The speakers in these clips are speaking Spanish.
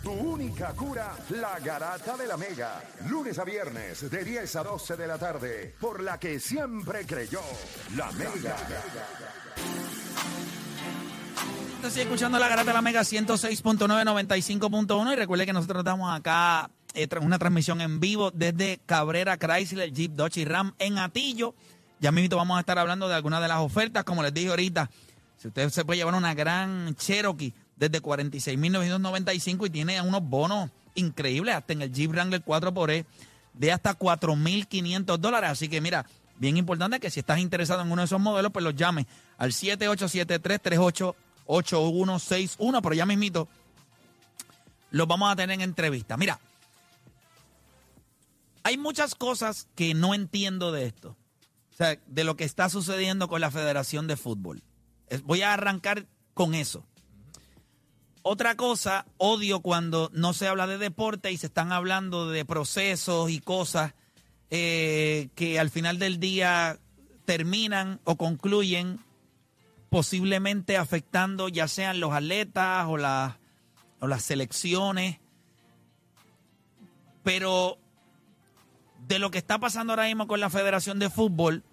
Tu única cura, la garata de la mega. Lunes a viernes de 10 a 12 de la tarde, por la que siempre creyó, la mega. Estoy escuchando la garata de la Mega 106.9, 95.1 y recuerde que nosotros estamos acá eh, una transmisión en vivo desde Cabrera Chrysler Jeep Dodge y Ram en Atillo. Ya mismo vamos a estar hablando de algunas de las ofertas, como les dije ahorita. Si usted se puede llevar una gran Cherokee desde 46.995 y tiene unos bonos increíbles, hasta en el Jeep Wrangler 4xE de hasta 4.500 dólares. Así que mira, bien importante que si estás interesado en uno de esos modelos, pues los llame al 7873388161, pero ya mismito los vamos a tener en entrevista. Mira, hay muchas cosas que no entiendo de esto. O sea, de lo que está sucediendo con la Federación de Fútbol. Voy a arrancar con eso. Otra cosa, odio cuando no se habla de deporte y se están hablando de procesos y cosas eh, que al final del día terminan o concluyen posiblemente afectando ya sean los atletas o, las o las selecciones. Pero de lo que está pasando ahora mismo con la Federación de Fútbol,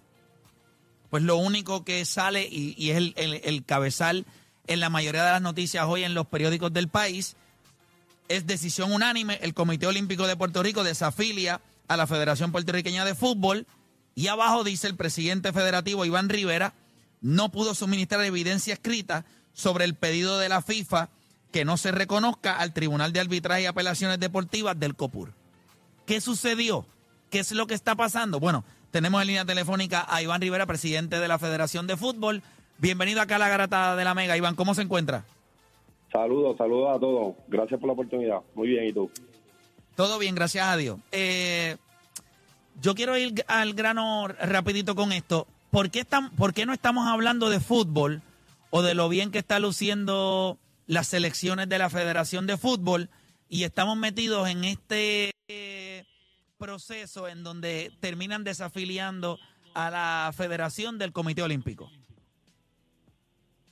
pues lo único que sale y, es el- el cabezal en la mayoría de las noticias hoy en los periódicos del país es decisión unánime. El Comité Olímpico de Puerto Rico desafilia a la Federación Puertorriqueña de Fútbol y abajo dice el presidente federativo Iván Rivera no pudo suministrar evidencia escrita sobre el pedido de la FIFA que no se reconozca al Tribunal de Arbitraje y Apelaciones Deportivas del COPUR. ¿Qué sucedió? ¿Qué es lo que está pasando? Bueno, tenemos en línea telefónica a Iván Rivera, presidente de la Federación de Fútbol. Bienvenido acá a la garata de la Mega. Iván, ¿cómo se encuentra? Saludos, saludos a todos. Gracias por la oportunidad. Muy bien, ¿y tú? Todo bien, gracias a Dios. Eh, yo quiero ir al grano rapidito con esto. ¿Por qué, están, ¿Por qué no estamos hablando de fútbol o de lo bien que está luciendo las selecciones de la Federación de Fútbol y estamos metidos en este eh, proceso en donde terminan desafiliando a la Federación del Comité Olímpico?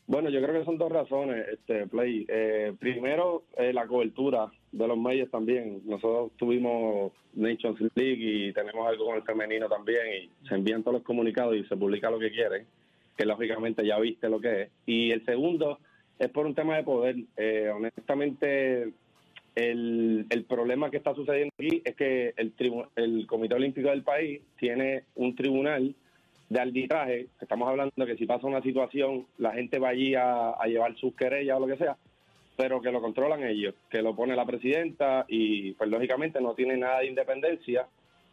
Bueno, yo creo que son dos razones, este Play. Eh, primero, eh, la cobertura de los medios también. Nosotros tuvimos Nations League y tenemos algo con el femenino también y se envían todos los comunicados y se publica lo que quieren, que lógicamente ya viste lo que es. Y el segundo es por un tema de poder. Eh, honestamente, el, el problema que está sucediendo aquí es que el, tribu- el Comité Olímpico del país tiene un tribunal de arbitraje, estamos hablando que si pasa una situación, la gente va allí a, a llevar sus querellas o lo que sea, pero que lo controlan ellos, que lo pone la presidenta y pues lógicamente no tiene nada de independencia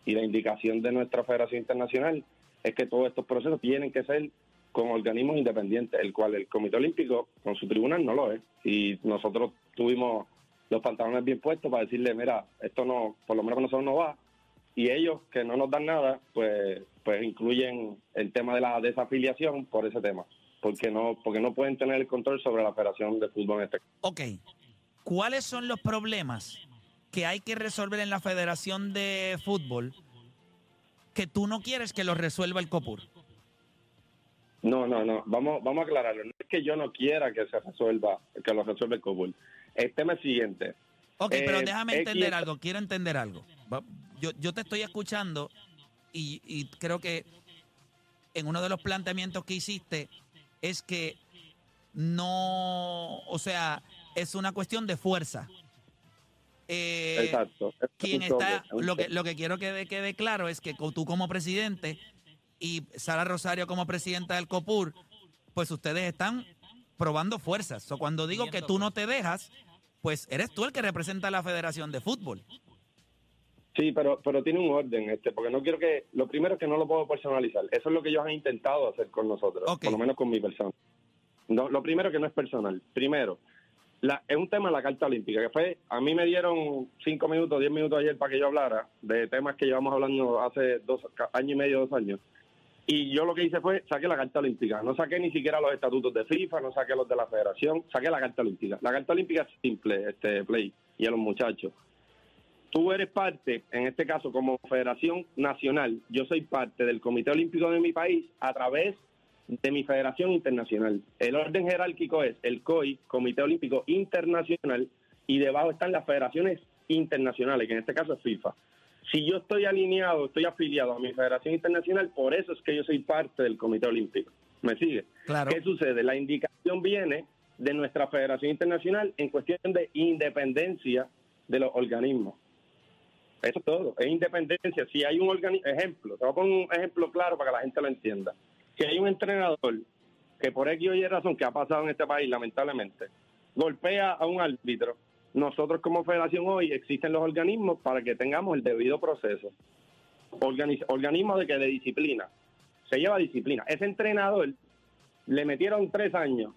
y la indicación de nuestra Federación Internacional es que todos estos procesos tienen que ser con organismos independientes, el cual el Comité Olímpico con su tribunal no lo es. Y nosotros tuvimos los pantalones bien puestos para decirle, mira, esto no, por lo menos con nosotros no va, y ellos que no nos dan nada, pues pues incluyen el tema de la desafiliación por ese tema, porque no porque no pueden tener el control sobre la Federación de Fútbol en este caso. Ok, ¿cuáles son los problemas que hay que resolver en la Federación de Fútbol que tú no quieres que los resuelva el COPUR? No, no, no, vamos vamos a aclararlo. No es que yo no quiera que se resuelva, que lo resuelva el COBUL. El tema es siguiente. Ok, Eh, pero déjame X- entender algo, quiero entender algo. Yo, yo te estoy escuchando y, y creo que en uno de los planteamientos que hiciste es que no, o sea, es una cuestión de fuerza. Eh, Exacto. Es quien está, lo que, lo que quiero que quede, claro es que tú como presidente y Sara Rosario como presidenta del COPUR, pues ustedes están probando fuerzas. O cuando digo que tú no te dejas, pues eres tú el que representa a la Federación de Fútbol. Sí, pero pero tiene un orden, este, porque no quiero que lo primero es que no lo puedo personalizar. Eso es lo que ellos han intentado hacer con nosotros, por lo menos con mi persona. No, lo primero que no es personal. Primero, la, es un tema de la Carta Olímpica, que fue, a mí me dieron cinco minutos, diez minutos ayer para que yo hablara de temas que llevamos hablando hace dos años y medio, dos años. Y yo lo que hice fue, saqué la Carta Olímpica. No saqué ni siquiera los estatutos de FIFA, no saqué los de la federación, saqué la Carta Olímpica. La Carta Olímpica es simple, este Play, y a los muchachos. Tú eres parte, en este caso como Federación Nacional, yo soy parte del Comité Olímpico de mi país a través de mi Federación Internacional. El orden jerárquico es el COI, Comité Olímpico Internacional, y debajo están las federaciones internacionales, que en este caso es FIFA. Si yo estoy alineado, estoy afiliado a mi Federación Internacional, por eso es que yo soy parte del Comité Olímpico. ¿Me sigue? Claro. ¿Qué sucede? La indicación viene de nuestra Federación Internacional en cuestión de independencia de los organismos. Eso es todo, es independencia. Si hay un ejemplo, te voy a poner un ejemplo claro para que la gente lo entienda. Si hay un entrenador que por X o Y razón que ha pasado en este país, lamentablemente, golpea a un árbitro, nosotros como federación hoy existen los organismos para que tengamos el debido proceso. organismos de que de disciplina. Se lleva disciplina. Ese entrenador le metieron tres años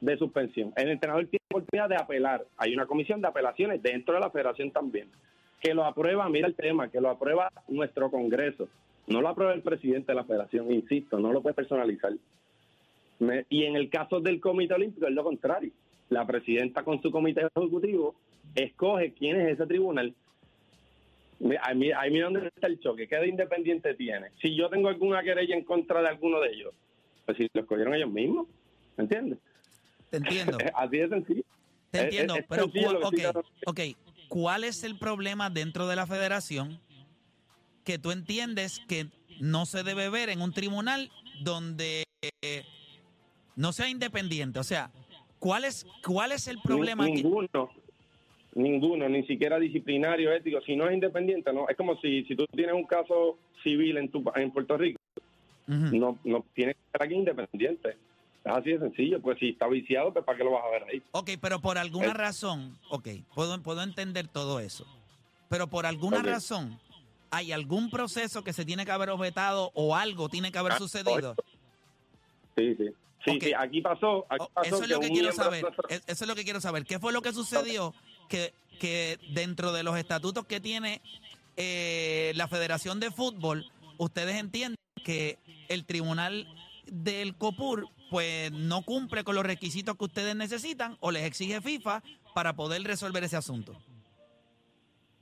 de suspensión. El entrenador tiene oportunidad de apelar. Hay una comisión de apelaciones dentro de la federación también. Que lo aprueba, mira el tema, que lo aprueba nuestro Congreso. No lo aprueba el presidente de la federación, insisto, no lo puede personalizar. y en el caso del Comité Olímpico es lo contrario. La presidenta con su comité ejecutivo escoge quién es ese tribunal. Ahí, ahí mira dónde está el choque. ¿Qué de independiente tiene? Si yo tengo alguna querella en contra de alguno de ellos, pues si lo escogieron ellos mismos, ¿me entiendes? Te entiendo. Así de sencillo. Te entiendo, pero ok, ¿cuál es el problema dentro de la federación que tú entiendes que no se debe ver en un tribunal donde no sea independiente. O sea, ¿cuál es, cuál es el problema? Ninguno, ninguno, ni siquiera disciplinario, ético. Si no es independiente, no. Es como si, si tú tienes un caso civil en, tu, en Puerto Rico, no, no tienes que ser aquí independiente. Es así de sencillo, pues si está viciado, pues ¿para qué lo vas a ver ahí? Ok, pero por alguna razón, ok, puedo, puedo entender todo eso, pero por alguna razón, ¿Hay algún proceso que se tiene que haber objetado o algo tiene que haber ah, sucedido? Sí, sí. Sí, aquí pasó. Oh, eso es lo que quiero saber. Eso es lo que quiero saber. ¿Qué fue lo que sucedió que, que dentro de los estatutos que tiene eh, la Federación de Fútbol, ustedes entienden que el Tribunal del COPUR pues no cumple con los requisitos que ustedes necesitan o les exige FIFA para poder resolver ese asunto?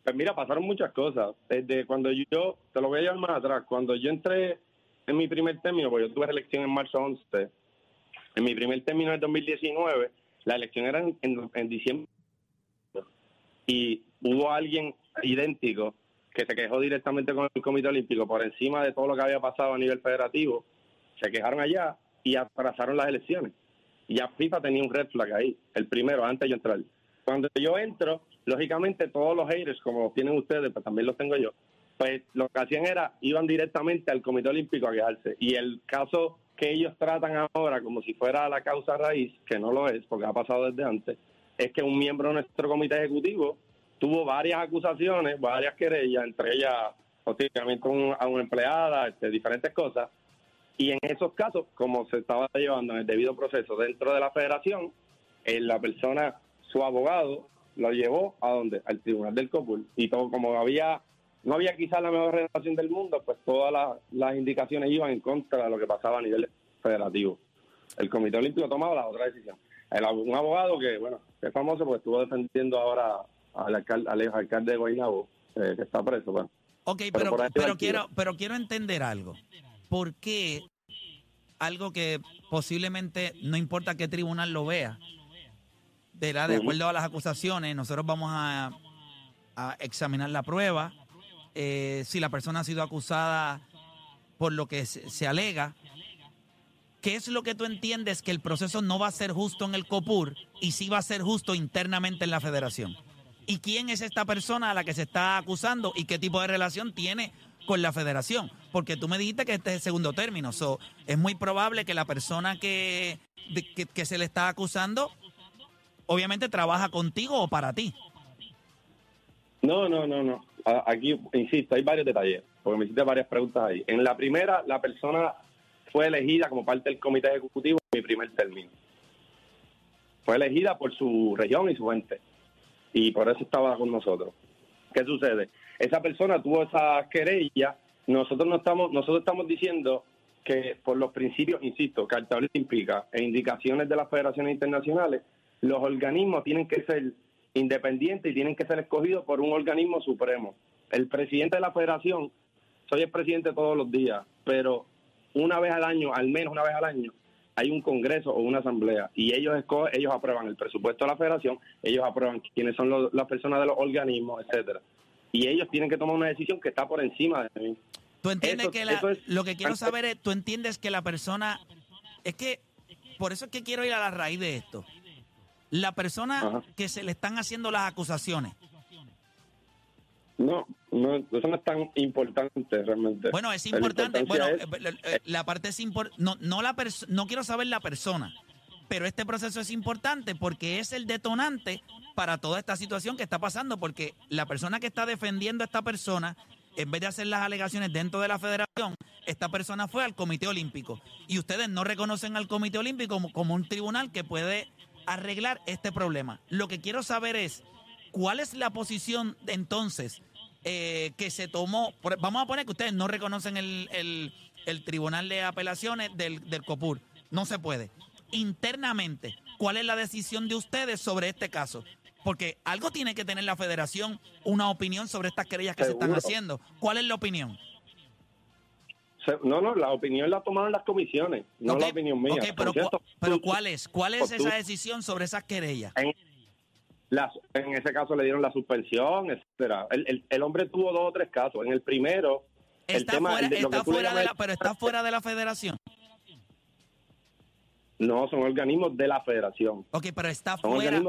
Pues mira, pasaron muchas cosas. Desde cuando yo, te lo voy a llevar más atrás, cuando yo entré en mi primer término, porque yo tuve elección en marzo 11, en mi primer término en 2019, la elección era en, diciembre. Y hubo alguien idéntico que se quejó directamente con el Comité Olímpico por encima de todo lo que había pasado a nivel federativo. Se quejaron allá y atrasaron las elecciones. Y ya FIFA tenía un red flag ahí, el primero, antes de yo entrar. Cuando yo entro, lógicamente todos los haters, como tienen ustedes, pues también los tengo yo, pues lo que hacían era, iban directamente al Comité Olímpico a quejarse. Y el caso que ellos tratan ahora como si fuera la causa raíz, que no lo es, porque ha pasado desde antes, es que un miembro de nuestro comité ejecutivo tuvo varias acusaciones, varias querellas, entre ellas hostigamiento a una empleada, este, diferentes cosas. Y en esos casos, como se estaba llevando en el debido proceso dentro de la federación, eh, la persona, su abogado, lo llevó a donde al tribunal del COPUL y todo como había no había quizás la mejor relación del mundo pues todas las indicaciones iban en contra de lo que pasaba a nivel federativo. El comité olímpico tomaba la otra decisión. Un abogado que bueno es famoso porque estuvo defendiendo ahora al alcalde, al alcalde de Guaynabo eh, que está preso bueno. Ok, pero, pero, quiero pero quiero entender algo ¿por qué algo que posiblemente no importa qué tribunal lo vea de, de acuerdo a las acusaciones, nosotros vamos a, examinar la prueba. Eh, si la persona ha sido acusada por lo que se, alega, ¿qué es lo que tú entiendes que el proceso no va a ser justo en el COPUR y sí va a ser justo internamente en la federación? ¿Y quién es esta persona a la que se está acusando y qué tipo de relación tiene con la federación? Porque tú me dijiste que este es el segundo término. So, es muy probable que la persona que, que se le está acusando obviamente trabaja contigo o para ti. No, no, no, no. Aquí, insisto, hay varios detalles, porque me hiciste varias preguntas ahí. En la primera, la persona fue elegida como parte del comité ejecutivo en mi primer término. fue elegida por su región y su gente. Y por eso estaba con nosotros. ¿Qué sucede? Esa persona tuvo esa querella. Nosotros no estamos, nosotros estamos diciendo que por los principios, insisto, carta olímpica e indicaciones de las federaciones internacionales, los organismos tienen que ser independientes y tienen que ser escogidos por un organismo supremo. El presidente de la federación, soy el presidente todos los días, pero una vez al año, al menos una vez al año, hay un congreso o una asamblea y ellos ellos aprueban el presupuesto de la federación, ellos aprueban quiénes son las personas de los organismos, etcétera. Y ellos tienen que tomar una decisión que está por encima de mí. Tú entiendes que lo que quiero saber es, tú entiendes que la persona, es que, por eso es que quiero ir a la raíz de esto. La persona que se le están haciendo las acusaciones. No, no, eso no es tan importante realmente. Bueno, es importante. Bueno, eh, eh, la parte es importante. No, no, la no quiero saber la persona, pero este proceso es importante porque es el detonante para toda esta situación que está pasando, porque la persona que está defendiendo a esta persona en vez de hacer las alegaciones dentro de la federación, esta persona fue al Comité Olímpico. Y ustedes no reconocen al Comité Olímpico como, un tribunal que puede arreglar este problema. Lo que quiero saber es, ¿cuál es la posición entonces eh, que se tomó? Vamos a poner que ustedes no reconocen el, Tribunal de Apelaciones del COPUR. No se puede. Internamente, ¿cuál es la decisión de ustedes sobre este caso? Porque algo tiene que tener la federación, una opinión sobre estas querellas que se están haciendo. ¿Cuál es la opinión? No, no, la opinión la tomaron las comisiones, no la opinión mía. pero, ¿cuál es? ¿Cuál es esa decisión sobre esas querellas? En, en ese caso le dieron la suspensión, etcétera. El, el, hombre tuvo dos o tres casos. En el primero, está fuera, está fuera de la, pero está fuera de la federación. No, son organismos de la federación. Ok, pero está fuera.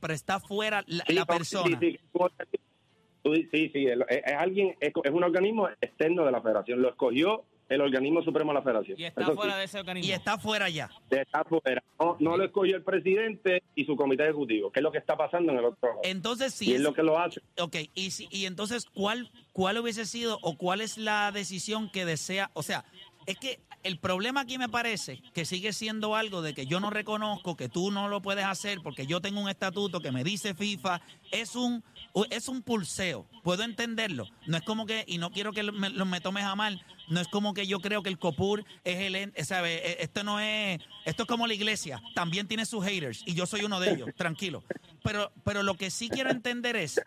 pero está fuera la, persona. Sí, sí, sí, es, alguien, es, un organismo externo de la federación. Lo escogió el organismo supremo de la federación. Y está fuera de ese organismo. Y está fuera ya. Está fuera. No, lo escogió el presidente y su comité ejecutivo, que es lo que está pasando en el otro. Entonces, sí. es, lo que lo hace. Ok, y, y entonces, ¿cuál, ¿cuál hubiese sido o cuál es la decisión que desea? O sea, es que el problema aquí me parece que sigue siendo algo de que yo no reconozco, que tú no lo puedes hacer porque yo tengo un estatuto que me dice FIFA, es un es un pulseo, puedo entenderlo. No es como que, y no quiero que me, me tomes a mal, no es como que yo creo que el COPUR es el, ¿sabe? E, esto no es, esto es como la iglesia, también tiene sus haters y yo soy uno de ellos, tranquilo. Pero, pero lo que sí quiero entender es,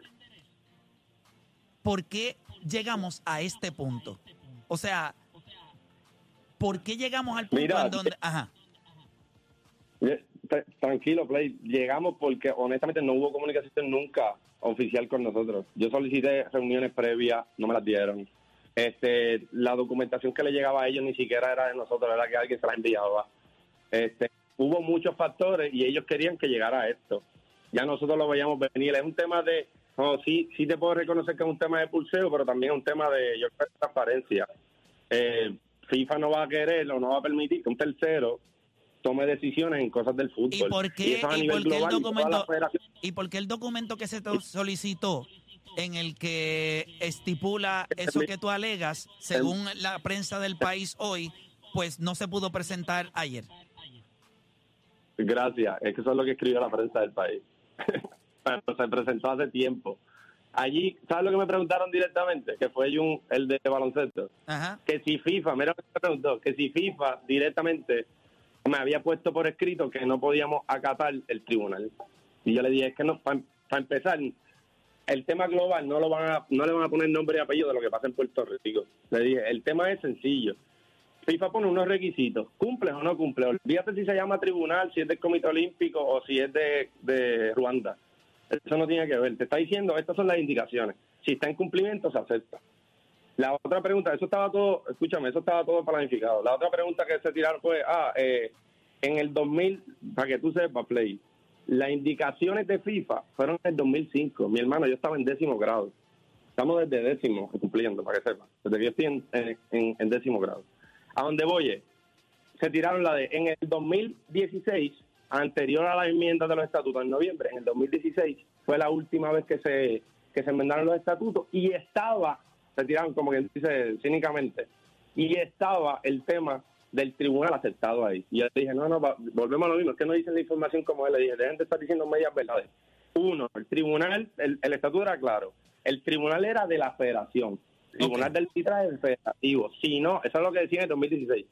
¿por qué llegamos a este punto? O sea, ¿Por qué llegamos al punto en donde... Ajá. Tranquilo, Play. Llegamos porque honestamente no hubo comunicación nunca oficial con nosotros. Yo solicité reuniones previas, no me las dieron. Este, la documentación que le llegaba a ellos ni siquiera era de nosotros, era que alguien se la enviaba. Este, hubo muchos factores y ellos querían que llegara a esto. Ya nosotros lo veíamos venir. Es un tema de, no, sí, sí te puedo reconocer que es un tema de pulseo, pero también es un tema de, yo creo, transparencia. Eh, FIFA no va a querer o no va a permitir que un tercero tome decisiones en cosas del fútbol. ¿Y por qué, el, documento, ¿y por qué el documento que se solicitó en el que estipula eso que tú alegas, según la prensa del país hoy, pues no se pudo presentar ayer? Gracias, es que eso es lo que escribió la prensa del país. se presentó hace tiempo. Allí, ¿sabes lo que me preguntaron directamente? Que fue un, el de baloncesto. Que si FIFA, mira lo que me preguntó, que si FIFA directamente me había puesto por escrito que no podíamos acatar el tribunal. Y yo le dije, es que no, para empezar, el tema global no lo van a, no le van a poner nombre y apellido de lo que pasa en Puerto Rico. Le dije, el tema es sencillo. FIFA pone unos requisitos, cumple o no cumple. Olvídate si se llama tribunal, si es del Comité Olímpico o si es de, de Ruanda. Eso no tiene que ver. Te está diciendo, estas son las indicaciones. Si está en cumplimiento, se acepta. La otra pregunta, eso estaba todo, escúchame, eso estaba todo planificado. La otra pregunta que se tiraron fue, ah, eh, en el 2000, para que tú sepas, Play, las indicaciones de FIFA fueron en el 2005. Mi hermano, yo estaba en décimo grado. Estamos desde décimo cumpliendo, para que sepas. Desde que yo estoy en, en décimo grado. A donde voy, se tiraron la de, en el 2016 anterior a la enmienda de los estatutos en noviembre, en el 2016, fue la última vez que se, que se enmendaron los estatutos y estaba, se tiraron como que dice cínicamente, y estaba el tema del tribunal aceptado ahí. Y yo dije, no, no, volvemos a lo mismo, es que no dicen la información como él. Le dije, dejen de estar diciendo medias verdades. Uno, el tribunal, el, el estatuto era claro, el tribunal era de la federación, el tribunal del arbitraje es federativo. Si no, eso es lo que decía en el 2016.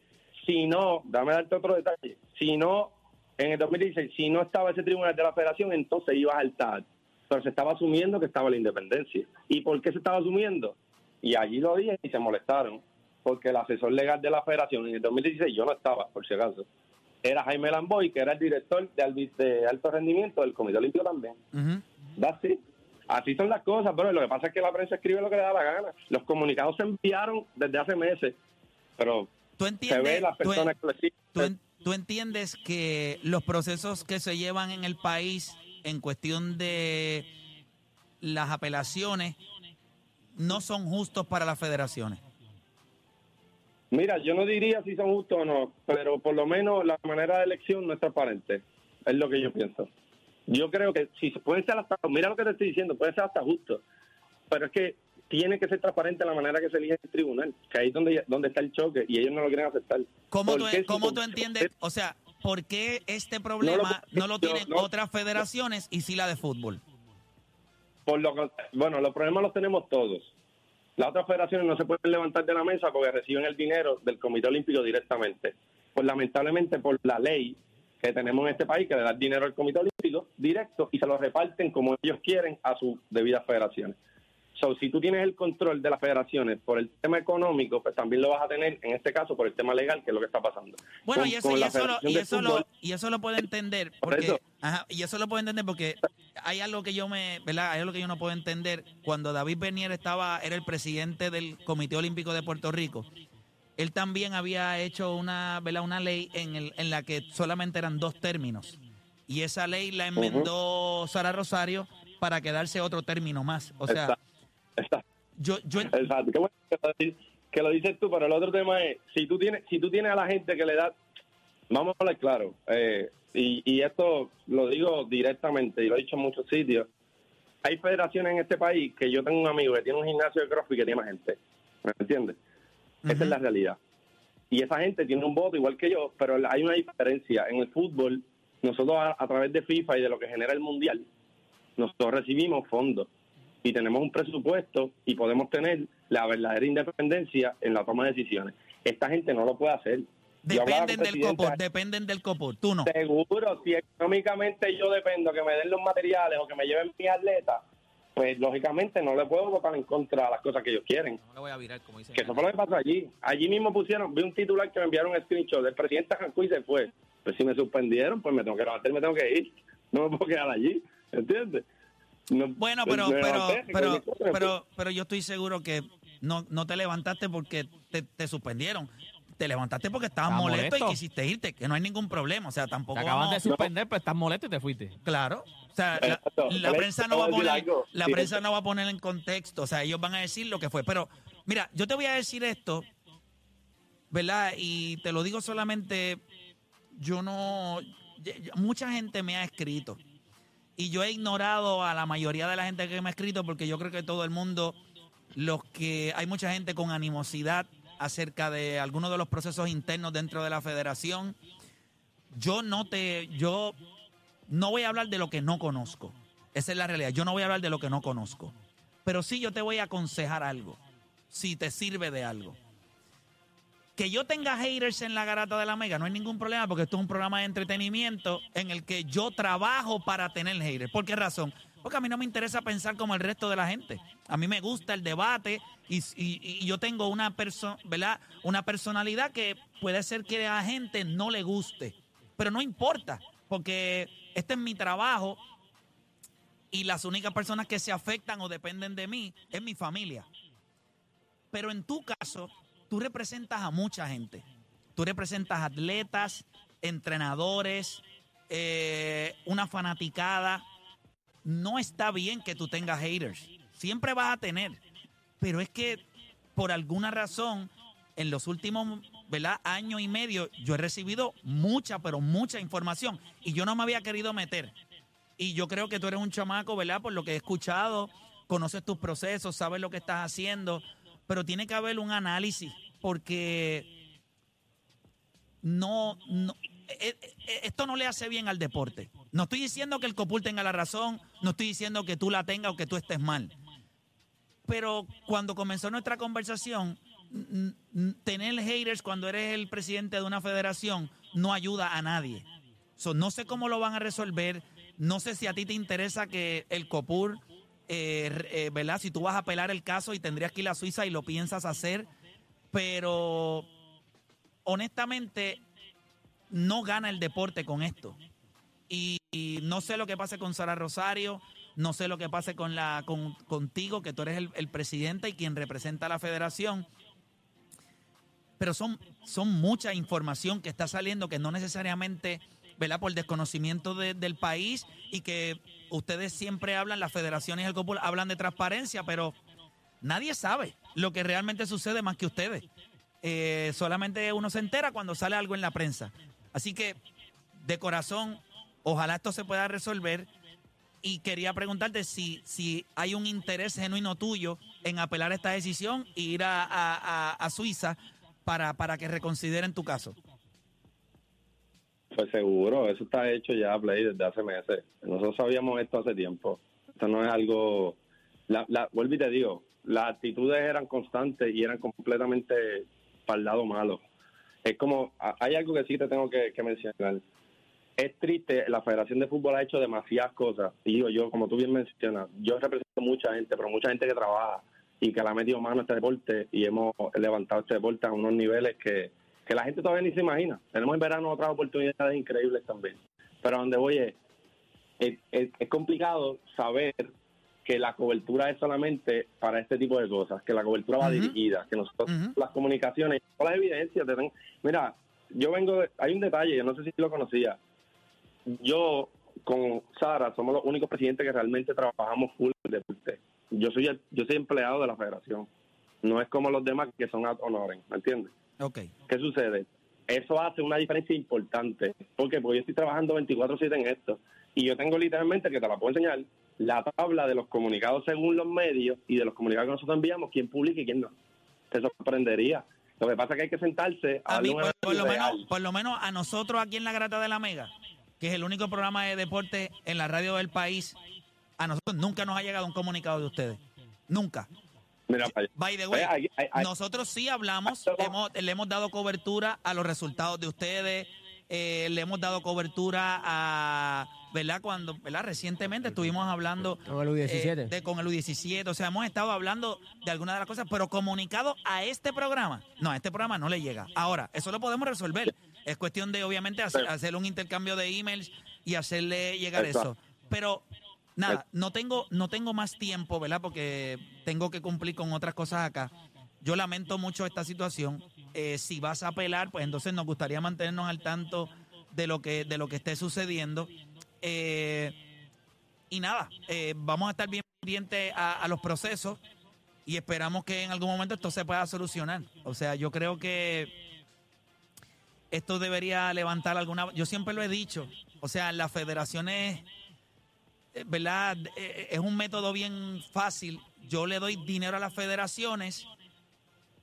Si no, dame darte otro detalle, si no, en el 2016, si no estaba ese tribunal de la federación, entonces iba a saltar. Pero se estaba asumiendo que estaba la independencia. ¿Y por qué se estaba asumiendo? Y allí lo dije y se molestaron porque el asesor legal de la federación en el 2016, yo no estaba, por si acaso, era Jaime Lamboy, que era el director de, de alto rendimiento del Comité Olímpico también. así. Así son las cosas, pero lo que pasa es que la prensa escribe lo que le da la gana. Los comunicados se enviaron desde hace meses, pero ¿Tú entiendes, se ve las personas que ¿tú entiendes que los procesos que se llevan en el país en cuestión de las apelaciones no son justos para las federaciones? Mira, yo no diría si son justos o no, pero por lo menos la manera de elección no es transparente. Es lo que yo pienso. Yo creo que si puede ser hasta, mira lo que te estoy diciendo, puede ser hasta justo, pero es que tiene que ser transparente la manera que se elige el tribunal, que ahí es donde, donde está el choque y ellos no lo quieren aceptar. ¿Cómo, tú, ¿cómo tú entiendes? O sea, ¿por qué este problema no lo, tienen otras federaciones y sí la de fútbol? Por lo bueno, los problemas los tenemos todos. Las otras federaciones no se pueden levantar de la mesa porque reciben el dinero del Comité Olímpico directamente. Pues lamentablemente por la ley que tenemos en este país, que le da dinero al Comité Olímpico directo y se lo reparten como ellos quieren a sus debidas federaciones. So, si tú tienes el control de las federaciones por el tema económico, pues también lo vas a tener en este caso por el tema legal, que es lo que está pasando. Bueno, y, eso, y, eso lo, y, eso lo, y eso lo puede entender porque ajá, y eso lo puede entender porque hay algo que yo me, ¿verdad? Hay algo que yo no puedo entender cuando David Bernier estaba era el presidente del Comité Olímpico de Puerto Rico. Él también había hecho una, ¿verdad? una ley en, el, en la que solamente eran dos términos. Y esa ley la enmendó Sara Rosario para quedarse otro término más. O sea, yo, yo... Exacto. Qué bueno que lo, dices tú, pero el otro tema es, si tú tienes, si tú tienes a la gente que le da, vamos a hablar claro, eh, y, y esto lo digo directamente y lo he dicho en muchos sitios, hay federaciones en este país que yo tengo un amigo que tiene un gimnasio de CrossFit que tiene más gente, ¿me entiendes? Esa es la realidad. Y esa gente tiene un voto igual que yo, pero hay una diferencia. En el fútbol, nosotros a través de FIFA y de lo que genera el Mundial, nosotros recibimos fondos y tenemos un presupuesto y podemos tener la verdadera independencia en la toma de decisiones. Esta gente no lo puede hacer. Dependen del copor, dependen del copor, tú no. Seguro, si económicamente yo dependo que me den los materiales o que me lleven mi atleta, pues lógicamente no le puedo votar en contra de las cosas que ellos quieren. No le voy a virar, como dicen. Que eso fue lo que pasó allí. Allí mismo pusieron, vi un titular que me enviaron un screenshot del presidente Cancún y se fue. Pues si me suspendieron, pues me tengo que levantar, me tengo que ir. No me puedo quedar allí, ¿entiendes? Bueno, pero, pero, pero, pero, pero, yo estoy seguro que no, no te levantaste porque te, suspendieron. Te levantaste porque estabas molesto, y quisiste irte, que no hay ningún problema. O sea, tampoco. Te acaban de suspender, pero estás molesto y te fuiste. Claro. O sea, la, prensa no va a poner, la prensa no va a poner en contexto. O sea, ellos van a decir lo que fue. Pero, mira, yo te voy a decir esto, ¿verdad? Y te lo digo solamente, yo no. Mucha gente me ha escrito y yo he ignorado a la mayoría de la gente que me ha escrito porque yo creo que todo el mundo, los que hay mucha gente con animosidad acerca de algunos de los procesos internos dentro de la federación. Yo no te, yo no voy a hablar de lo que no conozco. Esa es la realidad. Yo no voy a hablar de lo que no conozco. Pero sí yo te voy a aconsejar algo, si te sirve de algo. Que yo tenga haters en la garata de la mega no hay ningún problema porque esto es un programa de entretenimiento en el que yo trabajo para tener haters. ¿Por qué razón? Porque a mí no me interesa pensar como el resto de la gente. A mí me gusta el debate y, yo tengo una, persona, ¿verdad? una personalidad que puede ser que a la gente no le guste. Pero no importa, porque este es mi trabajo y las únicas personas que se afectan o dependen de mí es mi familia. Pero en tu caso, tú representas a mucha gente. Tú representas atletas, entrenadores, eh, una fanaticada. No está bien que tú tengas haters. Siempre vas a tener. Pero es que por alguna razón, en los últimos ¿verdad? año y medio, yo he recibido mucha, pero mucha información. Y yo no me había querido meter. Y yo creo que tú eres un chamaco, ¿verdad? Por lo que he escuchado, conoces tus procesos, sabes lo que estás haciendo pero tiene que haber un análisis porque no, no eh, eh, esto no le hace bien al deporte. No estoy diciendo que el Copul tenga la razón, no estoy diciendo que tú la tengas o que tú estés mal. Pero cuando comenzó nuestra conversación, tener haters cuando eres el presidente de una federación no ayuda a nadie. no sé cómo lo van a resolver. No sé si a ti te interesa que el COPUR, eh, ¿verdad? Si tú vas a apelar el caso y tendrías que ir a Suiza y lo piensas hacer, pero honestamente no gana el deporte con esto. Y, no sé lo que pase con Sara Rosario, no sé lo que pase con la, con, contigo, que tú eres el, el presidente y quien representa a la federación pero son, son mucha información que está saliendo que no necesariamente, ¿verdad? Por desconocimiento del país y que ustedes siempre hablan, las federaciones y el hablan de transparencia, pero nadie sabe lo que realmente sucede más que ustedes. Eh, solamente uno se entera cuando sale algo en la prensa. Así que, de corazón, ojalá esto se pueda resolver. Y quería preguntarte si, si hay un interés genuino tuyo en apelar esta decisión e ir a, a Suiza para, para que reconsideren tu caso? Pues seguro, eso está hecho ya, Play, desde hace meses. Nosotros sabíamos esto hace tiempo. Esto no es algo... La, y te digo, las actitudes eran constantes y eran completamente para el lado malo. Es como, hay algo que sí te tengo que, que mencionar. Es triste, la Federación de Fútbol ha hecho demasiadas cosas. Digo yo, como tú bien mencionas, yo represento mucha gente, pero mucha gente que trabaja, y que la ha metido mano a este deporte y hemos levantado este deporte a unos niveles que, la gente todavía ni se imagina. Tenemos en verano otras oportunidades increíbles también. Pero donde voy es, es, complicado saber que la cobertura es solamente para este tipo de cosas, que la cobertura va dirigida, que nosotros las comunicaciones, todas las evidencias, mira, yo vengo, hay un detalle, yo no sé si lo conocía, yo con Sara somos los únicos presidentes que realmente trabajamos full deporte yo soy yo soy empleado de la federación. No es como los demás que son ad honorem, ¿me entiendes? Okay. ¿Qué sucede? Eso hace una diferencia importante. Porque yo estoy trabajando 24/7 en esto y yo tengo literalmente, que te la puedo enseñar, la tabla de los comunicados según los medios y de los comunicados que nosotros enviamos, quién publica y quién no. Te sorprendería. Lo que pasa es que hay que sentarse a, mí, por, lo menos, por lo menos a nosotros aquí en la Grata de la Mega, que es el único programa de deporte en la radio del país, a nosotros nunca nos ha llegado un comunicado de ustedes. Nunca. Mira, By the way, nosotros sí hablamos, le hemos dado cobertura a los resultados de ustedes, eh, le hemos dado cobertura a, ¿verdad? Cuando, ¿verdad? Recientemente estuvimos hablando con el U17. Eh, de, con el U17, o sea, hemos estado hablando de algunas de las cosas, pero comunicado a este programa, no, a este programa no le llega. Ahora, eso lo podemos resolver. Es cuestión de, obviamente, hacer, un intercambio de emails y hacerle llegar eso. Pero Nada, no tengo, no tengo más tiempo, ¿verdad? Porque tengo que cumplir con otras cosas acá. Yo lamento mucho esta situación. Eh, si vas a apelar, pues entonces nos gustaría mantenernos al tanto de lo que, de lo que esté sucediendo. Eh, y nada, eh, vamos a estar bien pendientes a, los procesos y esperamos que en algún momento esto se pueda solucionar. O sea, yo creo que esto debería levantar alguna... Yo siempre lo he dicho, o sea, las federaciones eh, ¿verdad? Eh, es un método bien fácil. Yo le doy dinero a las federaciones,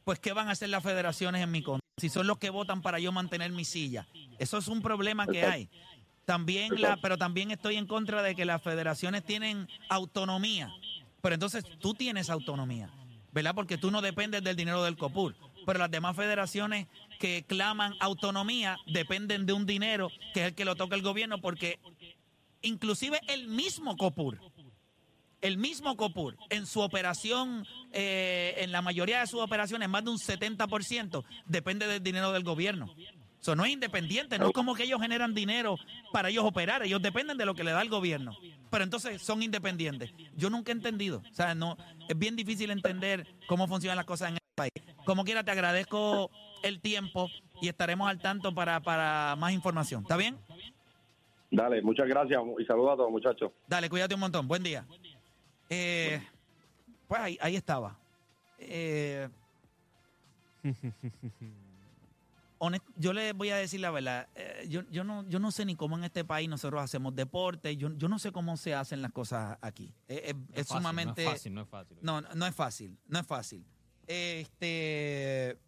pues ¿qué van a hacer las federaciones en mi contra? Si son los que votan para yo mantener mi silla. Eso es un problema que hay. También la, pero también estoy en contra de que las federaciones tienen autonomía. Pero entonces tú tienes autonomía, ¿verdad? Porque tú no dependes del dinero del COPUR. Pero las demás federaciones que claman autonomía dependen de un dinero que es el que lo toca el gobierno porque inclusive el mismo COPUR, el mismo COPUR, en su operación, eh, en la mayoría de sus operaciones, más de un 70%, depende del dinero del gobierno. Eso no es independiente, no es como que ellos generan dinero para ellos operar, ellos dependen de lo que le da el gobierno. Pero entonces son independientes. Yo nunca he entendido, o sea, no, es bien difícil entender cómo funcionan las cosas en el país. Como quiera, te agradezco el tiempo y estaremos al tanto para, para más información. ¿Está bien? Dale, muchas gracias y saludos a todos, muchachos. Dale, cuídate un montón. Buen día. Eh, pues ahí, estaba. Eh, yo le voy a decir la verdad. Eh, yo, yo, no, yo no sé ni cómo en este país nosotros hacemos deporte. Yo, yo no sé cómo se hacen las cosas aquí. es, sumamente. No es fácil, no es fácil. No, no es fácil. No es fácil. Este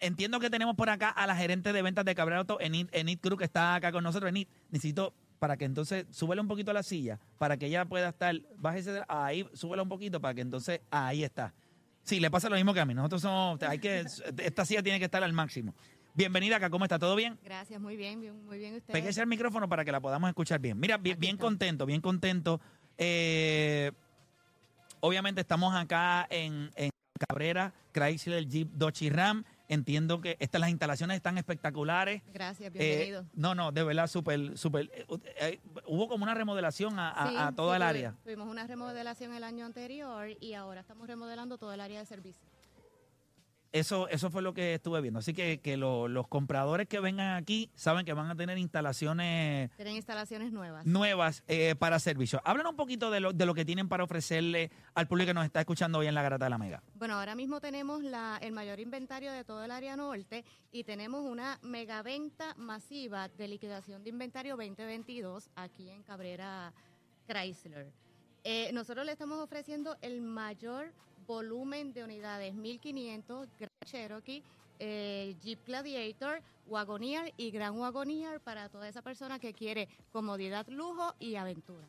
entiendo que tenemos por acá a la gerente de ventas de Cabrera Auto, Enid, Enid Cruz, que está acá con nosotros. Enid, necesito para que entonces súbele un poquito a la silla, para que ella pueda estar, bájese de- ahí, súbela un poquito para que entonces ahí está. Sí, le pasa lo mismo que a mí. Nosotros somos, hay que, esta silla tiene que estar al máximo. Bienvenida acá, ¿cómo está? ¿Todo bien? Gracias, muy bien, bien muy bien usted. Pégese al micrófono para que la podamos escuchar bien. Mira, bien, contento, bien contento. Eh, obviamente estamos acá en, en Cabrera, Chrysler, Jeep, Dodge y Ram. Entiendo que estas las instalaciones están espectaculares. Gracias, Eh, bienvenido. no, no, de verdad, súper, súper. eh, eh, hubo como una remodelación a, a- Sí, a toda sí, el área. Tuvimos una remodelación el año anterior y ahora estamos remodelando todo el área de servicio. Eso, eso fue lo que estuve viendo. Así que, que lo- los compradores que vengan aquí saben que van a tener instalaciones Tienen instalaciones nuevas. nuevas eh, para servicio. Háblanos un poquito de lo, de lo que tienen para ofrecerle al público que nos está escuchando hoy en la Garata de la Mega. Bueno, ahora mismo tenemos la, el mayor inventario de todo el área norte y tenemos una megaventa masiva de liquidación de inventario 2022 aquí en Cabrera Chrysler. Eh, nosotros le estamos ofreciendo el mayor volumen de unidades, 1500 Grand Cherokee, eh, Jeep Gladiator, Wagoneer y Gran Wagoneer para toda esa persona que quiere comodidad, lujo y aventura.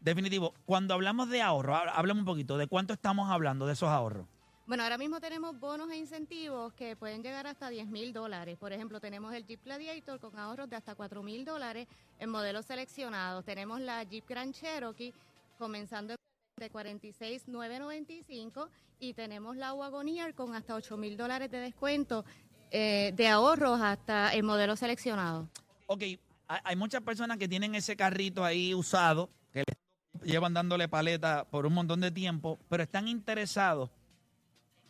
Definitivo, cuando hablamos de ahorro, há- háblame un poquito de cuánto estamos hablando de esos ahorros. Bueno, ahora mismo tenemos bonos e incentivos que pueden llegar hasta 10 mil dólares. Por ejemplo, tenemos el Jeep Gladiator con ahorros de hasta 4 mil dólares en modelos seleccionados. Tenemos la Jeep Grand Cherokee comenzando de 46,995 y tenemos la Wagoneer con hasta 8 mil dólares de descuento eh, de ahorros hasta el modelo seleccionado. Ok, hay, muchas personas que tienen ese carrito ahí usado, que le llevan dándole paleta por un montón de tiempo, pero están interesados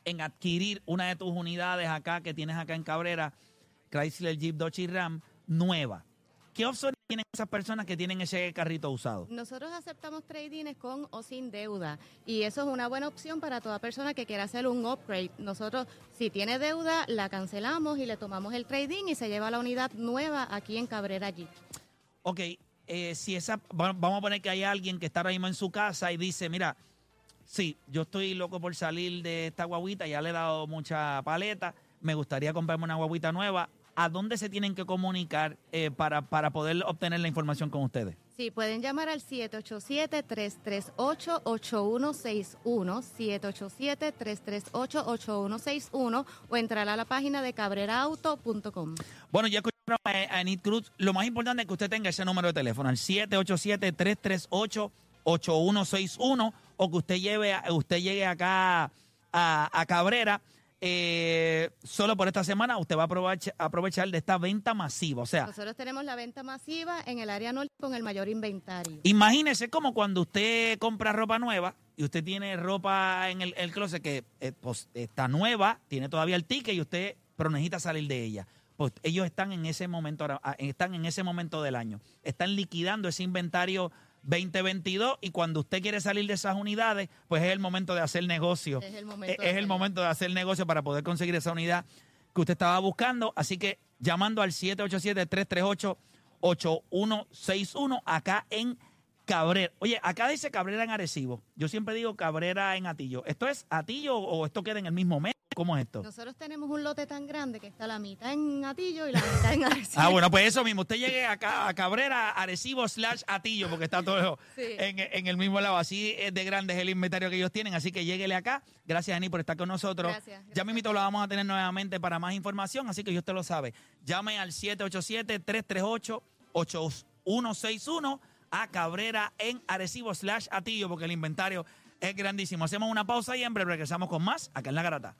en adquirir una de tus unidades acá que tienes acá en Cabrera, Chrysler Jeep Dodge y Ram, nueva. ¿Qué opciones tienen esas personas que tienen ese carrito usado? Nosotros aceptamos trade-ins con o sin deuda y eso es una buena opción para toda persona que quiera hacer un upgrade. Nosotros, si tiene deuda, la cancelamos y le tomamos el trade-in y se lleva la unidad nueva aquí en Cabrera Jeep. Ok, eh, si esa, va- vamos a poner que hay alguien que está ahora mismo en su casa y dice, mira, sí, yo estoy loco por salir de esta guaguita, ya le he dado mucha paleta, me gustaría comprarme una guaguita nueva. ¿A dónde se tienen que comunicar eh, para, para poder obtener la información con ustedes? Sí, pueden llamar al 787-338-8161, 787-338-8161 o entrar a la página de cabreraauto.com. Bueno, ya escucharon a, a Enid Cruz. Lo más importante es que usted tenga ese número de teléfono, el 787-338-8161, o que usted, lleve, a- usted llegue acá a, a Cabrera. Eh, solo por esta semana usted va a aprovechar, aprovechar de esta venta masiva. O sea, Nosotros tenemos la venta masiva en el área norte con el mayor inventario. imagínese como cuando usted compra ropa nueva y usted tiene ropa en el, el closet que eh, pues, está nueva, tiene todavía el ticket y usted pero necesita salir de ella. Pues ellos están en ese momento ahora- ah, están en ese momento del año. Están liquidando ese inventario 2022 y cuando usted quiere salir de esas unidades, pues es el momento de hacer negocio. Es el momento Es, de es el momento de hacer negocio para poder conseguir esa unidad que usted estaba buscando. Así que llamando al 787-338-8161 acá en Cabrera. Oye, acá dice Cabrera en Arecibo. Yo siempre digo Cabrera en Atillo. ¿Esto es Atillo o esto queda en el mismo mes? ¿Cómo es esto? Nosotros tenemos un lote tan grande que está la mitad en Atillo y la mitad en Arecibo. Ah, bueno, pues eso mismo. Usted llegue acá a Cabrera, Arecibo slash Atillo, porque está todo Sí. en, en el mismo lado. Así es de grande es el inventario que ellos tienen. Así que lléguele acá. Gracias, Ani, por estar con nosotros. Gracias, Ya gracias. mismito lo vamos a tener nuevamente para más información, así que usted lo sabe. Llame al 787-338-8161 a Cabrera en Arecibo slash Atillo, porque el inventario es grandísimo. Hacemos una pausa y en breve regresamos con más acá en La Garata.